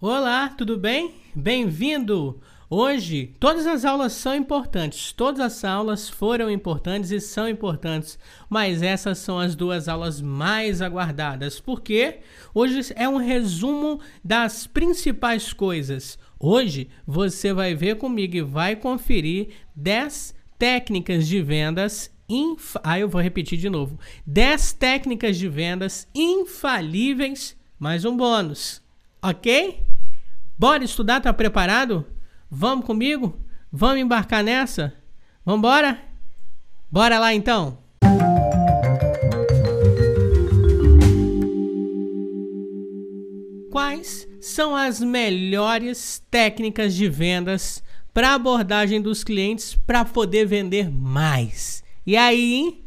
Olá, tudo bem? Bem-vindo! Hoje, todas as aulas são importantes, todas as aulas foram importantes e são importantes, mas essas são as duas aulas mais aguardadas, porque hoje é um resumo das principais coisas. Hoje você vai ver comigo e vai conferir 10 técnicas de vendas Inf... Ah, eu vou repetir de novo. 10 técnicas de vendas infalíveis, mais um bônus. Ok? Bora estudar? Tá preparado? Vamos comigo? Vamos embarcar nessa? Vambora? Bora lá então! Quais são as melhores técnicas de vendas para abordagem dos clientes para poder vender mais? E aí,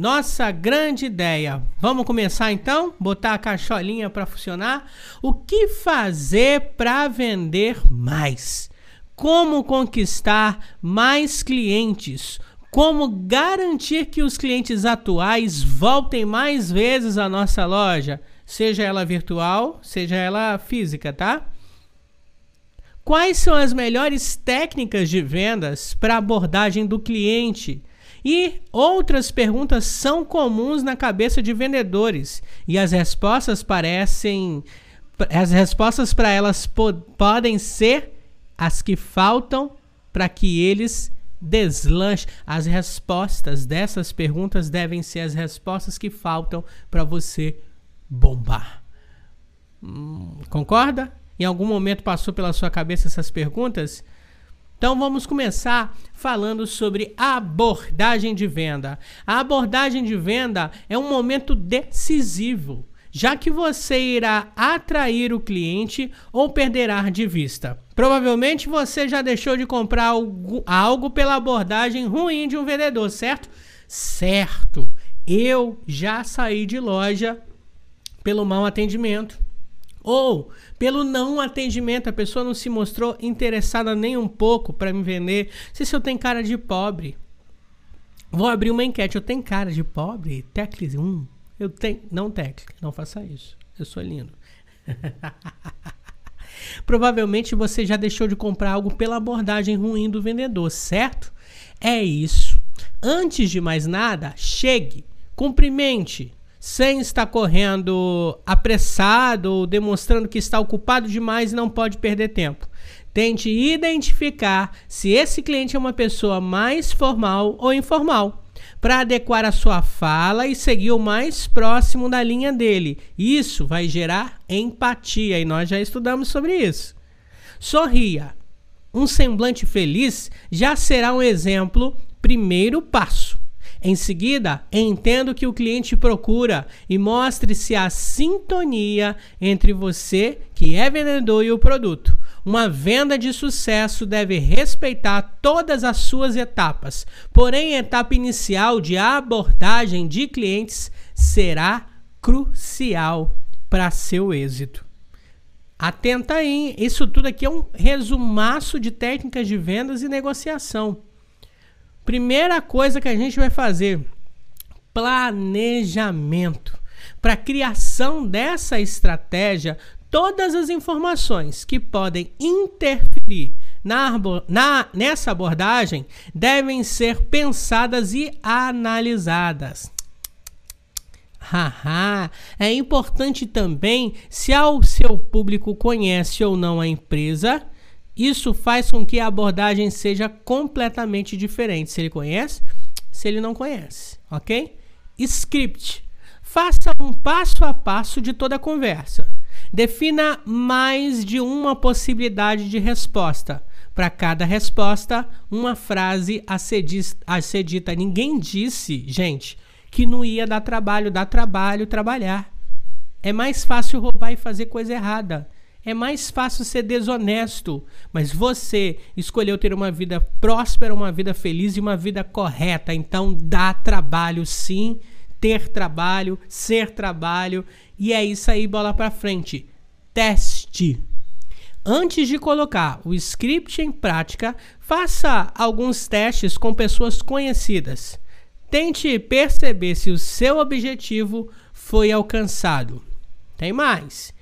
nossa grande ideia. Vamos começar então? Botar a cacholinha para funcionar? O que fazer para vender mais? Como conquistar mais clientes? Como garantir que os clientes atuais voltem mais vezes à nossa loja, seja ela virtual, seja ela física, tá? Quais são as melhores técnicas de vendas para abordagem do cliente? E outras perguntas são comuns na cabeça de vendedores e as respostas parecem as respostas para elas po podem ser as que faltam para que eles deslanchem. As respostas dessas perguntas devem ser as respostas que faltam para você bombar. Hum, concorda? Em algum momento passou pela sua cabeça essas perguntas? Então vamos começar falando sobre abordagem de venda. A abordagem de venda é um momento decisivo, já que você irá atrair o cliente ou perderá de vista. Provavelmente você já deixou de comprar algo, algo pela abordagem ruim de um vendedor, certo? Certo. Eu já saí de loja pelo mau atendimento ou pelo não atendimento, a pessoa não se mostrou interessada nem um pouco para me vender. Se, eu tenho cara de pobre, vou abrir uma enquete. Eu tenho cara de pobre? Teclis 1. Eu tenho. Não, Teclis, não faça isso. Eu sou lindo. Provavelmente você já deixou de comprar algo pela abordagem ruim do vendedor, certo? É isso. Antes de mais nada, chegue, cumprimente, sem estar correndo apressado ou demonstrando que está ocupado demais e não pode perder tempo. Tente identificar se esse cliente é uma pessoa mais formal ou informal, para adequar a sua fala e seguir o mais próximo da linha dele. Isso vai gerar empatia e nós já estudamos sobre isso. Sorria. Um semblante feliz já será um exemplo, primeiro passo. Em seguida, entenda o que o cliente procura e mostre-se a sintonia entre você, que é vendedor, e o produto. Uma venda de sucesso deve respeitar todas as suas etapas, porém, a etapa inicial de abordagem de clientes será crucial para seu êxito. Atenta aí, isso tudo aqui é um resumaço de técnicas de vendas e negociação. Primeira coisa que a gente vai fazer: planejamento. Para criação dessa estratégia, todas as informações que podem interferir na, na, nessa abordagem devem ser pensadas e analisadas. Haha, é importante também se o seu público conhece ou não a empresa isso faz com que a abordagem seja completamente diferente. Se ele conhece, se ele não conhece, ok? Script. Faça um passo a passo de toda a conversa. Defina mais de uma possibilidade de resposta. Para cada resposta, uma frase a ser, a ser dita. Ninguém disse, gente, que não ia dar trabalho. Dar trabalho, trabalhar. É mais fácil roubar e fazer coisa errada. É mais fácil ser desonesto, mas você escolheu ter uma vida próspera, uma vida feliz e uma vida correta. Então dá trabalho sim, ter trabalho, ser trabalho, e é isso aí, bola para frente. Teste. Antes de colocar o script em prática, faça alguns testes com pessoas conhecidas. Tente perceber se o seu objetivo foi alcançado. Tem mais.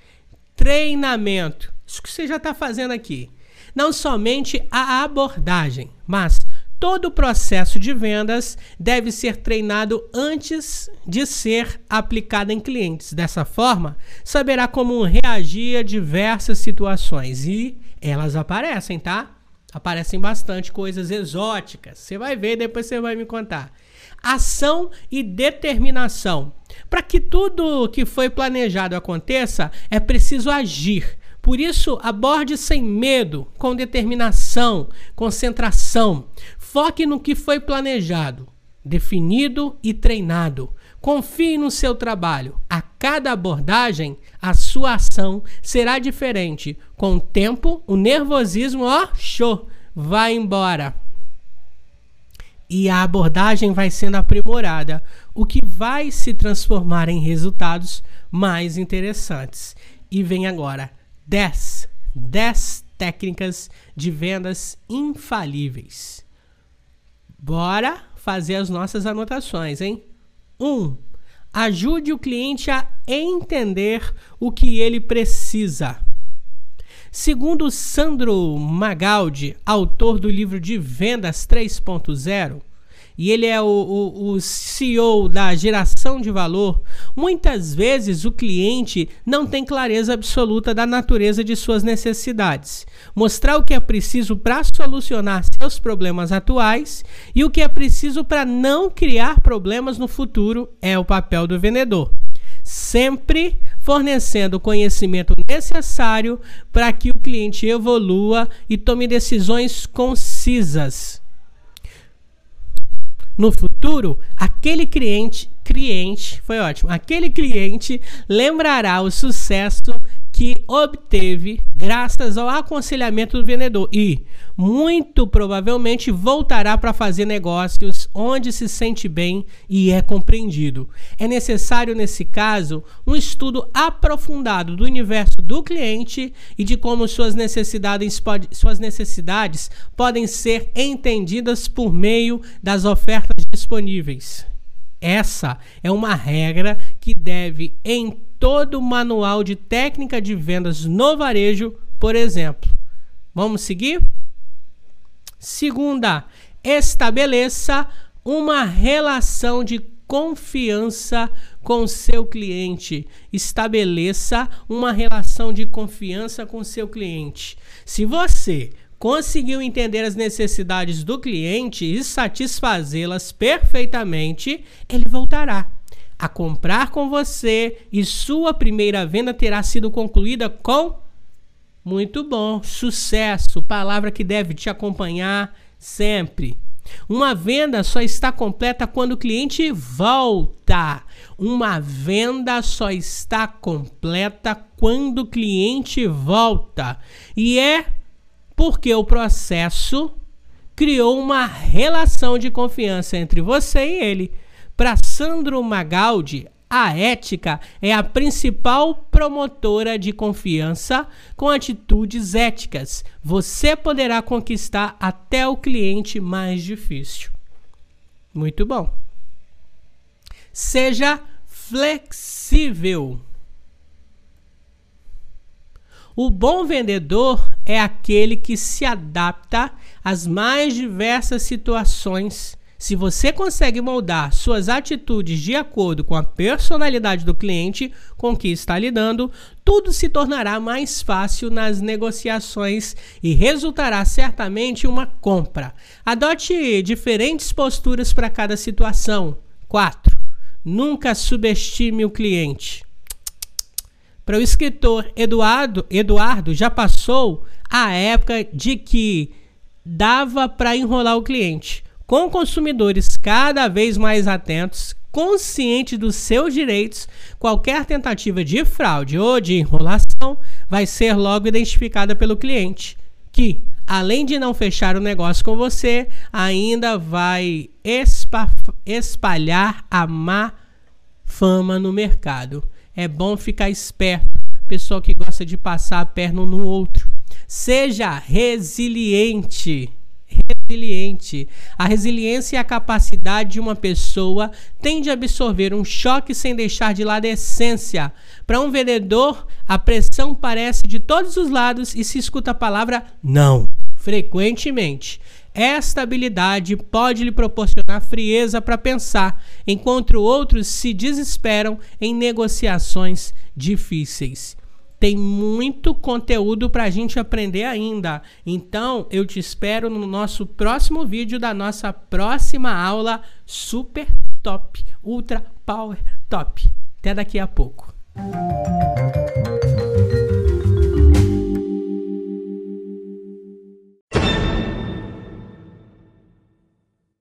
Treinamento. Isso que você já está fazendo aqui. Não somente a abordagem, mas todo o processo de vendas deve ser treinado antes de ser aplicado em clientes. Dessa forma, saberá como reagir a diversas situações e elas aparecem, tá? Aparecem bastante coisas exóticas. Você vai ver, depois você vai me contar. Ação e determinação. Para que tudo que foi planejado aconteça, é preciso agir. Por isso, aborde sem medo, com determinação, concentração. Foque no que foi planejado, definido e treinado. Confie no seu trabalho. A cada abordagem, a sua ação será diferente. Com o tempo, o nervosismo, ó, show, vai embora. E a abordagem vai sendo aprimorada, o que vai se transformar em resultados mais interessantes. E vem agora 10, 10 técnicas de vendas infalíveis. Bora fazer as nossas anotações, hein? 1. Um, ajude o cliente a entender o que ele precisa. Segundo Sandro Magaldi, autor do livro de Vendas 3.0, e ele é o, o, o, CEO da geração de valor, muitas vezes o cliente não tem clareza absoluta da natureza de suas necessidades. Mostrar o que é preciso para solucionar seus problemas atuais e o que é preciso para não criar problemas no futuro é o papel do vendedor. Sempre fornecendo o conhecimento necessário para que o cliente evolua e tome decisões concisas. No futuro, aquele cliente, cliente, foi ótimo, aquele cliente lembrará o sucesso que obteve graças ao aconselhamento do vendedor e, muito provavelmente, voltará para fazer negócios onde se sente bem e é compreendido. É necessário, nesse caso, um estudo aprofundado do universo do cliente e de como suas necessidades, pode, suas necessidades podem ser entendidas por meio das ofertas disponíveis. Essa é uma regra que deve, em todo manual de técnica de vendas no varejo, por exemplo. Vamos seguir? Segunda, estabeleça uma relação de confiança com seu cliente. Estabeleça uma relação de confiança com seu cliente. Se você conseguiu entender as necessidades do cliente e satisfazê-las perfeitamente, ele voltará a comprar com você e sua primeira venda terá sido concluída com muito bom, sucesso, palavra que deve te acompanhar sempre. Uma venda só está completa quando o cliente volta. Uma venda só está completa quando o cliente volta. E é porque o processo criou uma relação de confiança entre você e ele. Para Sandro Magaldi, a ética é a principal promotora de confiança com atitudes éticas. Você poderá conquistar até o cliente mais difícil. Muito bom. Seja flexível. O bom vendedor é aquele que se adapta às mais diversas situações. Se você consegue moldar suas atitudes de acordo com a personalidade do cliente com que está lidando, tudo se tornará mais fácil nas negociações e resultará certamente uma compra. Adote diferentes posturas para cada situação. 4. Nunca subestime o cliente. Para o escritor Eduardo, Eduardo já passou a época de que dava para enrolar o cliente. Com consumidores cada vez mais atentos, conscientes dos seus direitos, qualquer tentativa de fraude ou de enrolação vai ser logo identificada pelo cliente, que, além de não fechar o negócio com você, ainda vai espalhar a má fama no mercado. É bom ficar esperto, pessoal que gosta de passar a perna um no outro. Seja resiliente. Resiliente. A resiliência é a capacidade de uma pessoa tende a absorver um choque sem deixar de lado a essência. Para um vendedor, a pressão parece de todos os lados e se escuta a palavra não frequentemente. Esta habilidade pode lhe proporcionar frieza para pensar, enquanto outros se desesperam em negociações difíceis. Tem muito conteúdo para a gente aprender ainda. Então, eu te espero no nosso próximo vídeo da nossa próxima aula super top, ultra power top. Até daqui a pouco.